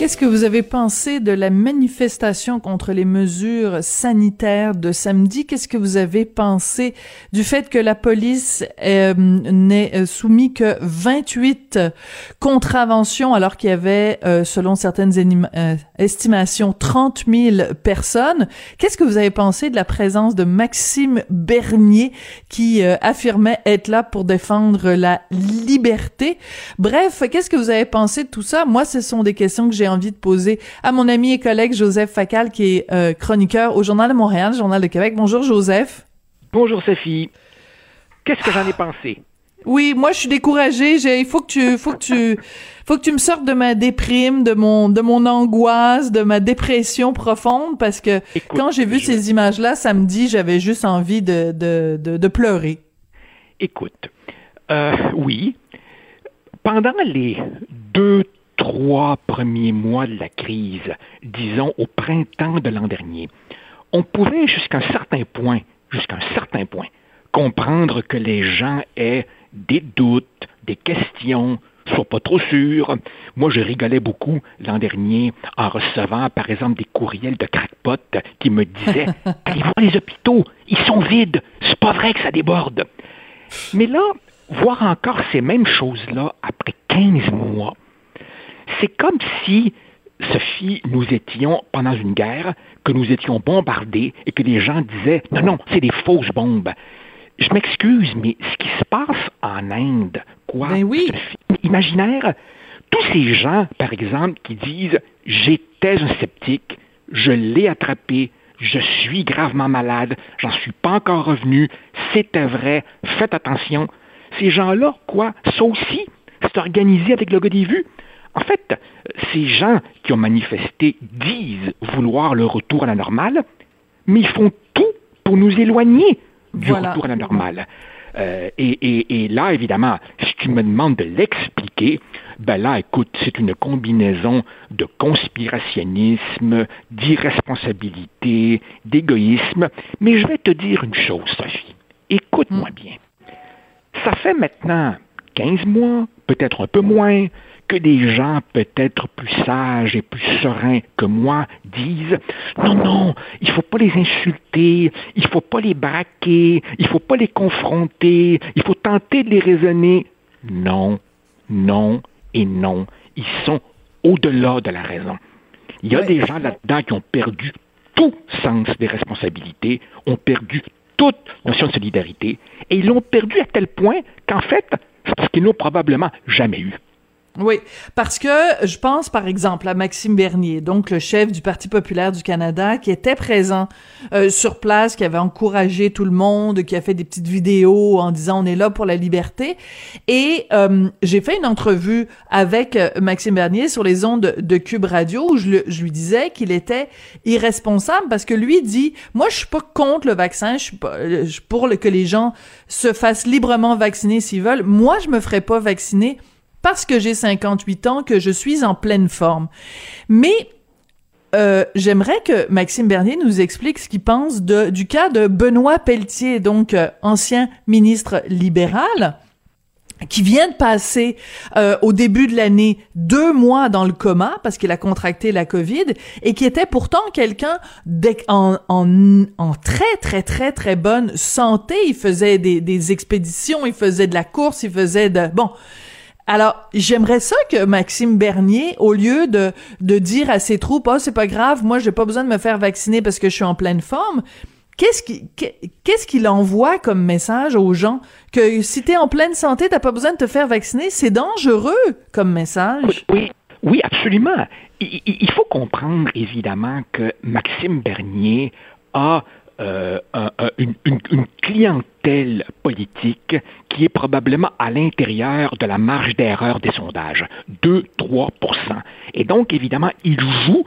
Qu'est-ce que vous avez pensé de la manifestation contre les mesures sanitaires de samedi? Qu'est-ce que vous avez pensé du fait que la police euh, n'ait euh, soumis que 28 contraventions alors qu'il y avait, euh, selon certaines euh, estimations, 30 000 personnes? Qu'est-ce que vous avez pensé de la présence de Maxime Bernier qui affirmait être là pour défendre la liberté? Bref, qu'est-ce que vous avez pensé de tout ça? Moi, ce sont des questions que j'ai envie de poser à mon ami et collègue Joseph Facal, qui est euh, chroniqueur au Journal de Montréal, Journal de Québec. Bonjour Joseph. Bonjour Sophie. Qu'est-ce que j'en ai pensé? Oui, moi je suis découragée. Il faut que tu, faut que tu, faut que tu me sortes de ma déprime, de mon, de mon angoisse, de ma dépression profonde, parce que quand j'ai vu ces images-là samedi, j'avais juste envie de, de, de, pleurer. Écoute, euh, oui, pendant les deux, trois premiers mois de la crise, disons au printemps de l'an dernier, on pouvait jusqu'à un certain point, jusqu'à un certain point, comprendre que les gens aient des doutes, des questions, soient pas trop sûrs. Moi, je rigolais beaucoup l'an dernier en recevant, par exemple, des courriels de crackpot qui me disaient Allez voir les hôpitaux, ils sont vides, c'est pas vrai que ça déborde. Mais là, voir encore ces mêmes choses-là après 15 mois, c'est comme si, Sophie, nous étions pendant une guerre, que nous étions bombardés et que les gens disaient non, non, c'est des fausses bombes. Je m'excuse, mais ce qui se passe en Inde, quoi, ben oui. imaginaire, tous ces gens, par exemple, qui disent j'étais un sceptique, je l'ai attrapé, je suis gravement malade, j'en suis pas encore revenu, c'était vrai, faites attention. Ces gens-là, quoi, ça aussi, c'est organisé avec le gars des vues. En fait, ces gens qui ont manifesté disent vouloir le retour à la normale, mais ils font tout pour nous éloigner du retour à la normale. Euh, et, là, évidemment, si tu me demandes de l'expliquer, ben là, écoute, c'est une combinaison de conspirationnisme, d'irresponsabilité, d'égoïsme. Mais je vais te dire une chose, Sophie. Écoute-moi hmm. bien. Ça fait maintenant 15 mois, peut-être un peu moins, que des gens peut-être plus sages et plus sereins que moi disent non, non, il ne faut pas les insulter, il ne faut pas les braquer, il ne faut pas les confronter, il faut tenter de les raisonner. Non, non et non. Ils sont au-delà de la raison. Il y a des gens là-dedans qui ont perdu tout sens des responsabilités, ont perdu toute notion de solidarité, et ils l'ont perdu à tel point qu'en fait, c'est parce qu'ils n'ont probablement jamais eu. Oui, parce que je pense par exemple à Maxime Bernier, donc le chef du Parti populaire du Canada, qui était présent euh, sur place, qui avait encouragé tout le monde, qui a fait des petites vidéos en disant on est là pour la liberté. Et euh, j'ai fait une entrevue avec euh, Maxime Bernier sur les ondes de, Cube Radio où je, je lui disais qu'il était irresponsable parce que lui dit moi je suis pas contre le vaccin, je suis pas pour que les gens se fassent librement vacciner s'ils veulent. Moi je me ferai pas vacciner parce que j'ai 58 ans que je suis en pleine forme. Mais euh, j'aimerais que Maxime Bernier nous explique ce qu'il pense de, du cas de Benoît Pelletier, donc euh, ancien ministre libéral, qui vient de passer euh, au début de l'année deux mois dans le coma parce qu'il a contracté la COVID et qui était pourtant quelqu'un en, en, en, très très très très bonne santé. Il faisait des, des expéditions, il faisait de la course, il faisait de bon alors, j'aimerais ça que Maxime Bernier, au lieu de, de dire à ses troupes, oh, c'est pas grave, moi, j'ai pas besoin de me faire vacciner parce que je suis en pleine forme, qu'est-ce qu'il qu'est-ce envoie comme message aux gens? Que si t'es en pleine santé, t'as pas besoin de te faire vacciner, c'est dangereux comme message. Oui, oui, absolument. il faut comprendre évidemment que Maxime Bernier a euh, une, clientèle politique qui est probablement à l'intérieur de la marge d'erreur des sondages, 2-3% Et donc, évidemment, il joue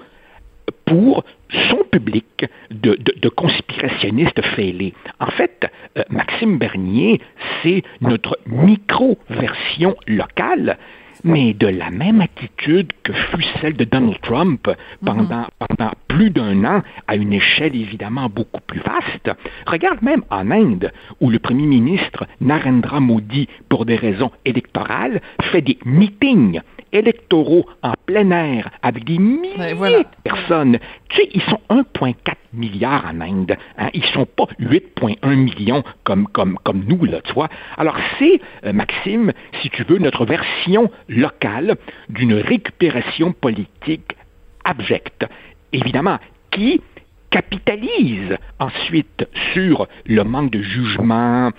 pour son public de, conspirationnistes fêlés. En fait, euh, Maxime Bernier, c'est notre micro-version locale mais de la même attitude que fut celle de Donald Trump pendant, pendant plus d'un an, à une échelle évidemment beaucoup plus vaste. Regarde même en Inde, où le premier ministre Narendra Modi, pour des raisons électorales, fait des meetings électoraux en plein air avec des milliers de personnes. Tu sais, ils sont 1,4 milliard en Inde. Hein. Ils sont pas 8,1 millions comme, comme, comme nous, là, tu vois. Alors c'est, euh, Maxime, si tu veux, notre version locale d'une récupération politique abjecte. Évidemment, qui capitalise ensuite sur le manque de jugement,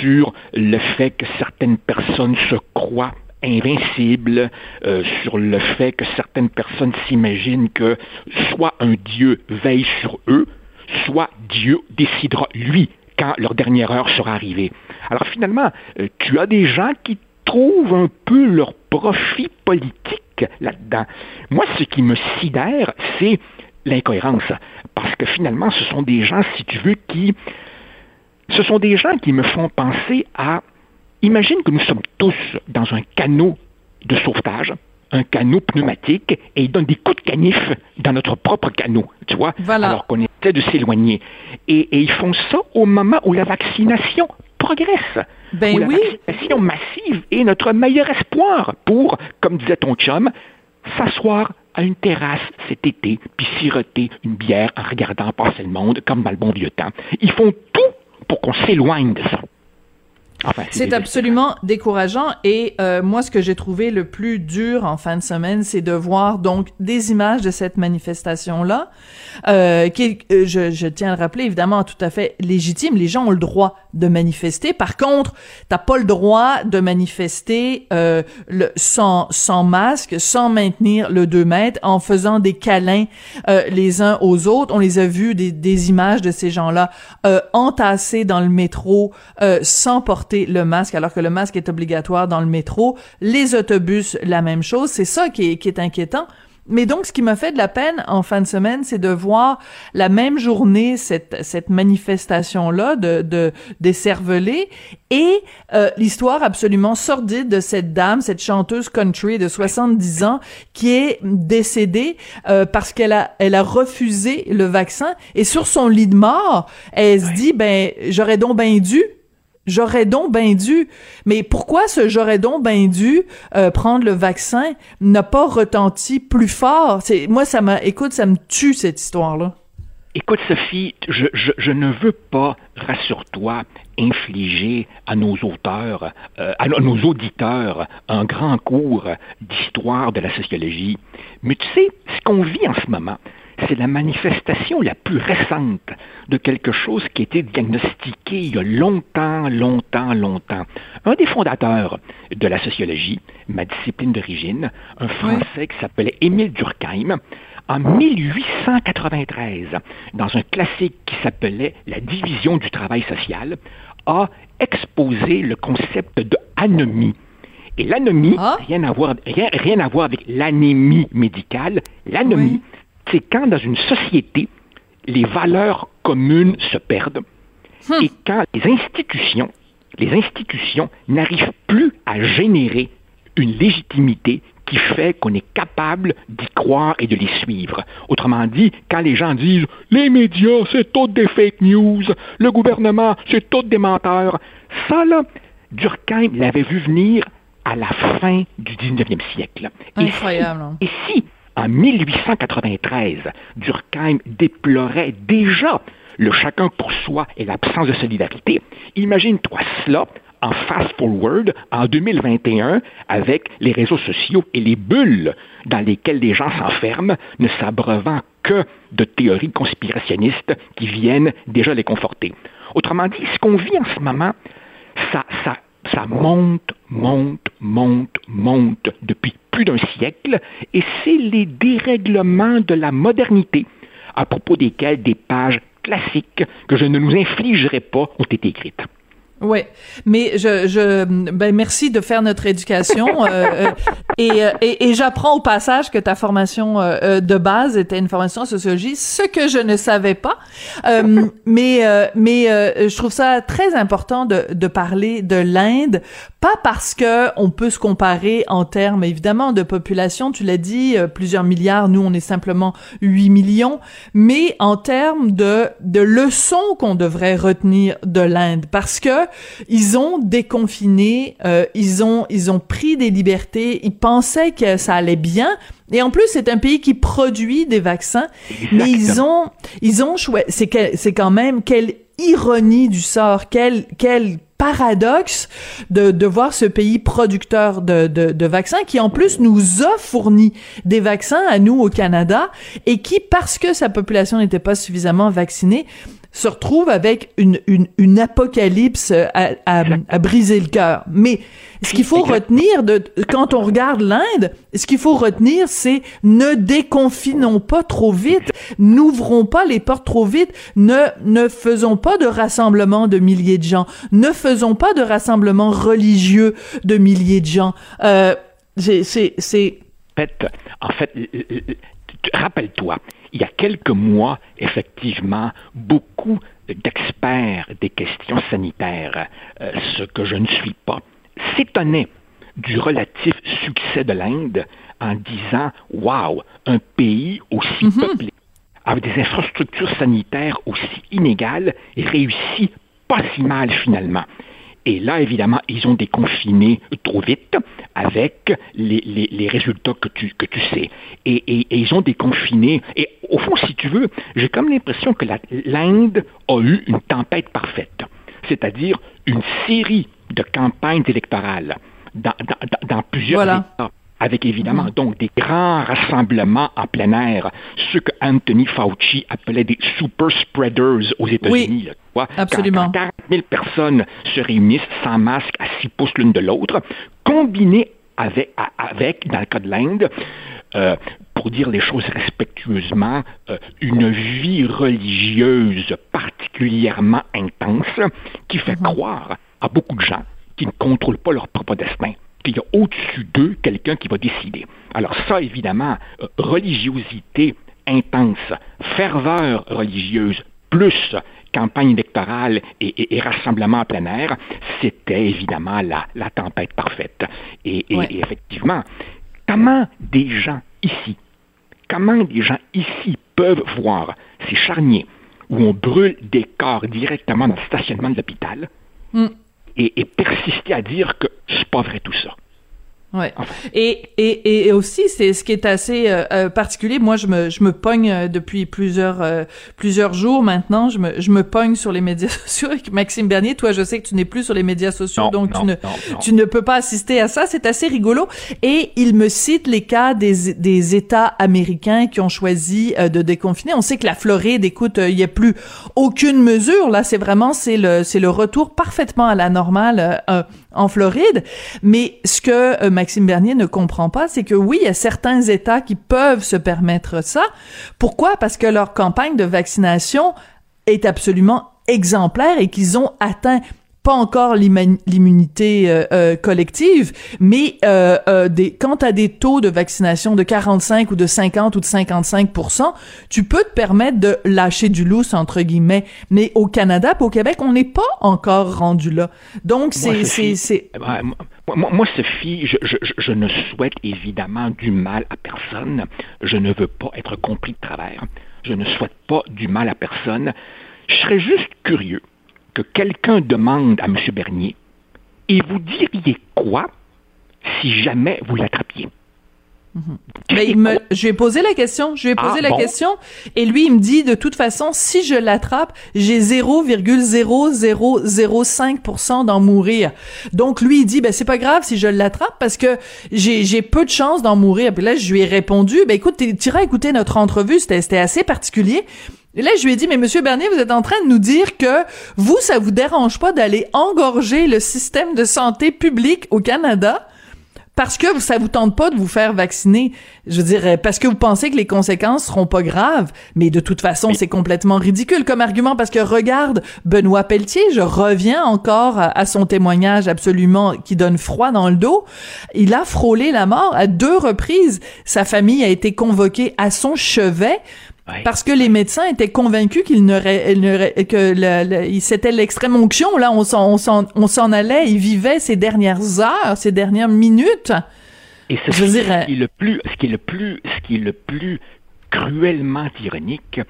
sur le fait que certaines personnes se croient invincibles, euh, sur le fait que certaines personnes s'imaginent que soit un Dieu veille sur eux, soit Dieu décidera, lui, quand leur dernière heure sera arrivée. Alors finalement, euh, tu as des gens qui trouvent un peu leur profit politique là-dedans. Moi, ce qui me sidère, c'est l'incohérence. Parce que finalement, ce sont des gens, si tu veux, qui... Ce sont des gens qui me font penser à Imagine que nous sommes tous dans un canot de sauvetage, un canot pneumatique, et ils donnent des coups de canif dans notre propre canot, tu vois, alors qu'on essaie de s'éloigner. Et, ils font ça au moment où la vaccination progresse. Ben où la vaccination massive est notre meilleur espoir pour, comme disait ton chum, s'asseoir à une terrasse cet été, puis siroter une bière en regardant passer le monde, comme dans le bon vieux temps. Ils font tout pour qu'on s'éloigne de ça c'est absolument décourageant et euh, moi ce que j'ai trouvé le plus dur en fin de semaine c'est de voir donc des images de cette manifestation là euh, qui euh, je, je, tiens à le rappeler évidemment tout à fait légitime. Les gens ont le droit de manifester. Par contre t'as pas le droit de manifester euh, le, sans sans masque sans maintenir le 2 mètres en faisant des câlins euh, les uns aux autres. On les a vus des, des images de ces gens là entassés dans le métro sans porter le masque alors que le masque est obligatoire dans le métro. Les autobus, la même chose. C'est ça qui est, qui est inquiétant. Mais donc, ce qui m'a fait de la peine en fin de semaine, c'est de voir la même journée cette, cette manifestation-là de, de des cervelés et euh, l'histoire absolument sordide de cette dame, cette chanteuse country de 70 ans qui est décédée euh, parce qu'elle a elle a refusé le vaccin et sur son lit de mort, elle se dit ben j'aurais donc bien dû J'aurais donc bien dû. Mais pourquoi ce j'aurais donc bien dû euh, prendre le vaccin n'a pas retenti plus fort? Moi, ça m'a, écoute, ça me tue cette histoire-là. Écoute, Sophie, je, je, ne veux pas, rassure-toi, infliger à nos auteurs, euh, à nos auditeurs, un grand cours d'histoire de la sociologie. Mais tu sais, ce qu'on vit en ce moment, c'est la manifestation la plus récente de quelque chose qui a été diagnostiqué il y a longtemps, longtemps, longtemps. Un des fondateurs de la sociologie, ma discipline d'origine, un Français qui s'appelait Émile Durkheim, en 1893, dans un classique qui s'appelait La division du travail social, a exposé le concept de anomie. Et l'anomie, ah. rien, à voir, rien, à voir avec l'anémie médicale, l'anomie, c'est quand dans une société, les valeurs communes se perdent hmm. et quand les institutions, les institutions n'arrivent plus à générer une légitimité qui fait qu'on est capable d'y croire et de les suivre. Autrement dit, quand les gens disent les médias, c'est tout des fake news, le gouvernement, c'est tout des menteurs, ça, là, Durkheim l'avait vu venir à la fin du 19e siècle. Incroyable. Hein. et si en 1893, Durkheim déplorait déjà le chacun pour soi et l'absence de solidarité. Imagine-toi cela en fast-forward en 2021 avec les réseaux sociaux et les bulles dans lesquelles les gens s'enferment, ne s'abreuvant que de théories conspirationnistes qui viennent déjà les conforter. Autrement dit, ce qu'on vit en ce moment, ça, ça ça monte, monte, monte, monte depuis plus d'un siècle, et c'est les dérèglements de la modernité à propos desquels des pages classiques que je ne nous infligerai pas ont été écrites. Oui, mais je, je, ben merci de faire notre éducation euh, euh, et, euh, et, et j'apprends au passage que ta formation de base était une formation en sociologie, ce que je ne savais pas. mais mais je trouve ça très important de, de parler de l'Inde, pas parce que on peut se comparer en termes évidemment de population, tu l'as dit, plusieurs milliards, nous on est simplement 8 millions, mais en termes de de leçons qu'on devrait retenir de l'Inde, parce que ils ont déconfiné, euh, ils ont ils ont pris des libertés, ils pensaient que ça allait bien. Et en plus, c'est un pays qui produit des vaccins, mais ils ont ils ont choisi. C'est c'est quand même quelle ironie du sort, quel quel paradoxe de, de voir ce pays producteur de, de, de, vaccins qui en plus nous a fourni des vaccins à nous au Canada et qui, parce que sa population n'était pas suffisamment vaccinée, se retrouve avec une, une, une apocalypse à, à, à, briser le cœur. Mais ce qu'il faut retenir de quand on regarde l'Inde, ce qu'il faut retenir, c'est ne déconfinons pas trop vite, n'ouvrons pas les portes trop vite, ne ne faisons pas de rassemblements de milliers de gens, ne faisons pas de rassemblements religieux de milliers de gens. Euh, c'est c'est en fait, rappelle-toi, il y a quelques mois, effectivement, beaucoup d'experts des questions sanitaires, euh, ce que je ne suis pas, s'étonnaient du relatif succès de l'Inde en disant Waouh, un pays aussi mhm. peuplé, avec des infrastructures sanitaires aussi inégales, réussit pas si mal finalement. Et là, évidemment, ils ont déconfiné trop vite avec les, résultats que tu, que tu sais. Et, et, ils ont déconfiné. Et au fond, si tu veux, j'ai comme l'impression que l'Inde a eu une tempête parfaite. C'est-à-dire une série de campagnes électorales dans, dans, plusieurs États avec évidemment mm. donc des grands rassemblements en plein air, ce que Anthony Fauci appelait des super spreaders aux États-Unis. Oui, absolument. Quand 40 000 personnes se réunissent sans masque à six pouces l'une de l'autre, combiné avec, avec, dans le cas de l'Inde, euh, pour dire les choses respectueusement, euh, une vie religieuse particulièrement intense qui fait mm-hmm. croire à beaucoup de gens qui ne contrôlent pas leur propre destin qu'il y a au-dessus d'eux quelqu'un qui va décider. Alors ça, évidemment, euh, religiosité intense, ferveur religieuse, plus campagne électorale et, rassemblement en plein air, c'était évidemment la, la, tempête parfaite. Et, et, effectivement, comment des gens ici, comment des gens ici peuvent voir ces charniers où on brûle des corps directement dans le stationnement de l'hôpital, mm et, persister à dire que pas vrai tout ça. Ouais. Et, et, et aussi, c'est ce qui est assez euh, euh, particulier. Moi, je me, je me pogne euh, depuis plusieurs plusieurs jours maintenant. Je me, je me pogne sur les médias sociaux avec Maxime Bernier. Toi, je sais que tu n'es plus sur les médias sociaux, donc tu ne tu ne peux pas assister à ça. C'est assez rigolo. Et il me cite les cas des, des États américains qui ont choisi de déconfiner. On sait que la Floride, écoute, il y a plus aucune mesure. Là, c'est vraiment c'est le c'est le retour parfaitement à la normale en Floride. Mais ce que euh, Maxime Bernier ne comprend pas, c'est que oui, il y a certains États qui peuvent se permettre ça. Pourquoi? Parce que leur campagne de vaccination est absolument exemplaire et qu'ils ont atteint pas encore l'immunité euh, euh, collective, mais euh, des, quand tu as des taux de vaccination de 45 ou de 50 ou de 55 tu peux te permettre de lâcher du lousse, entre guillemets. Mais au Canada, au Québec, on n'est pas encore rendu là. Donc, c'est... c'est moi, moi, Sophie, je, je, je, ne souhaite évidemment du mal à personne. Je ne veux pas être compris de travers. Je ne souhaite pas du mal à personne. Je serais juste curieux que quelqu'un demande à M. Bernier, et vous diriez quoi si jamais vous l'attrapiez? Mais il me, je lui ai posé la question, je lui ai ah, posé la question, et lui, il me dit, de toute façon, si je l'attrape, j'ai 0,0005% d'en mourir. Donc, lui, il dit, ben, c'est pas grave si je l'attrape parce que j'ai, j'ai peu de chances d'en mourir. Puis là, je lui ai répondu, ben, écoute, tu iras écouter notre entrevue, c'était, c'était assez particulier. Et là, je lui ai dit, mais Monsieur Bernier, vous êtes en train de nous dire que vous, ça vous dérange pas d'aller engorger le système de santé publique au Canada parce que ça vous tente pas de vous faire vacciner? Je veux dire, euh, parce que vous pensez que les conséquences seront pas graves. Mais de toute façon, c'est complètement ridicule comme argument parce que regarde Benoît Pelletier, je reviens encore à, son témoignage absolument qui donne froid dans le dos. Il a frôlé la mort à deux reprises. Sa famille a été convoquée à son chevet. Parce que les médecins étaient convaincus qu'il n'aurait, que c'était l'extrême onction. Là, on s'en, on s'en, allait. Il vivait ses dernières heures, ses dernières minutes. Et ce, qui est le plus, ce qui est le plus, ce qui est le plus cruellement ironique,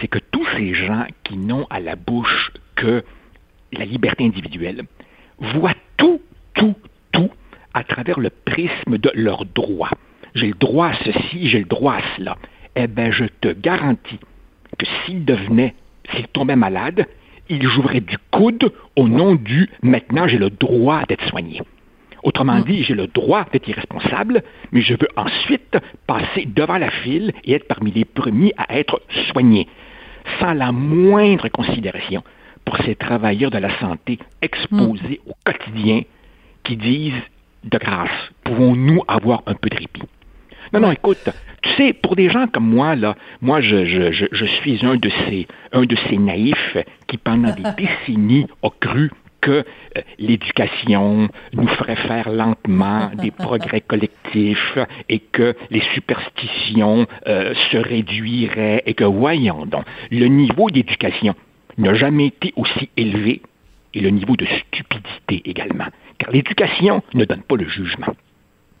c'est que tous ces gens qui n'ont à la bouche que la liberté individuelle voient tout, tout, tout à travers le prisme de leurs droits. J'ai le droit à ceci, j'ai le droit à cela eh bien, je te garantis que s'il devenait, s'il tombait malade, il jouerait du coude au nom du maintenant j'ai le droit d'être soigné. Autrement mm. dit, j'ai le droit d'être irresponsable, mais je veux ensuite passer devant la file et être parmi les premiers à être soignés, sans la moindre considération pour ces travailleurs de la santé exposés mm. au quotidien qui disent de grâce, pouvons-nous avoir un peu de répit? Non, non, écoute, tu sais, pour des gens comme moi, là, moi, je, je, je, suis un de ces, un de ces naïfs qui, pendant des décennies, a cru que euh, l'éducation nous ferait faire lentement des progrès collectifs et que les superstitions euh, se réduiraient et que, voyons donc, le niveau d'éducation n'a jamais été aussi élevé et le niveau de stupidité également. Car l'éducation ne donne pas le jugement.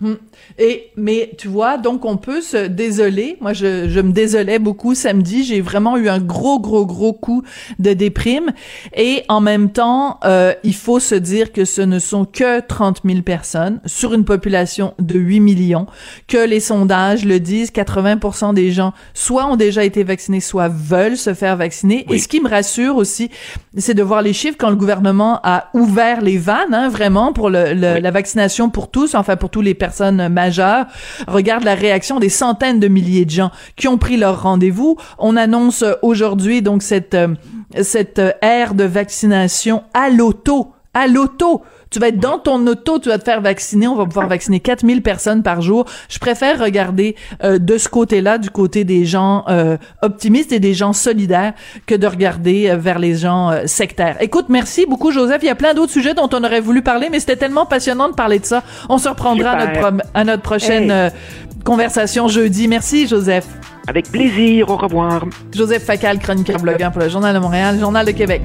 Hmm. Et mais tu vois, donc on peut se désoler. Moi, je, je me désolais beaucoup samedi. J'ai vraiment eu un gros, gros, gros coup de déprime. Et en même temps, euh, il faut se dire que ce ne sont que 30 000 personnes sur une population de 8 millions. Que les sondages le disent, 80% des gens soit ont déjà été vaccinés, soit veulent se faire vacciner. Et ce qui me rassure aussi, c'est de voir les chiffres quand le gouvernement a ouvert les vannes, hein, vraiment pour le, la vaccination pour tous, enfin pour tous les personnes personnes majeures. Regarde la réaction des centaines de milliers de gens qui ont pris leur rendez-vous. On annonce aujourd'hui donc cette euh, cette ère de vaccination à l'auto, à l'auto. Tu vas être dans ton auto, tu vas te faire vacciner. On va pouvoir vacciner 4000 personnes par jour. Je préfère regarder euh, de ce côté-là, du côté des gens euh, optimistes et des gens solidaires, que de regarder euh, vers les gens sectaires. Écoute, merci beaucoup, Joseph. Il y a plein d'autres sujets dont on aurait voulu parler, mais c'était tellement passionnant de parler de ça. On se reprendra à notre, à notre prochaine conversation jeudi. Merci, Joseph. Avec plaisir. Au revoir. Joseph Facal, chroniqueur blogueur pour le Journal de Montréal, Journal de Québec.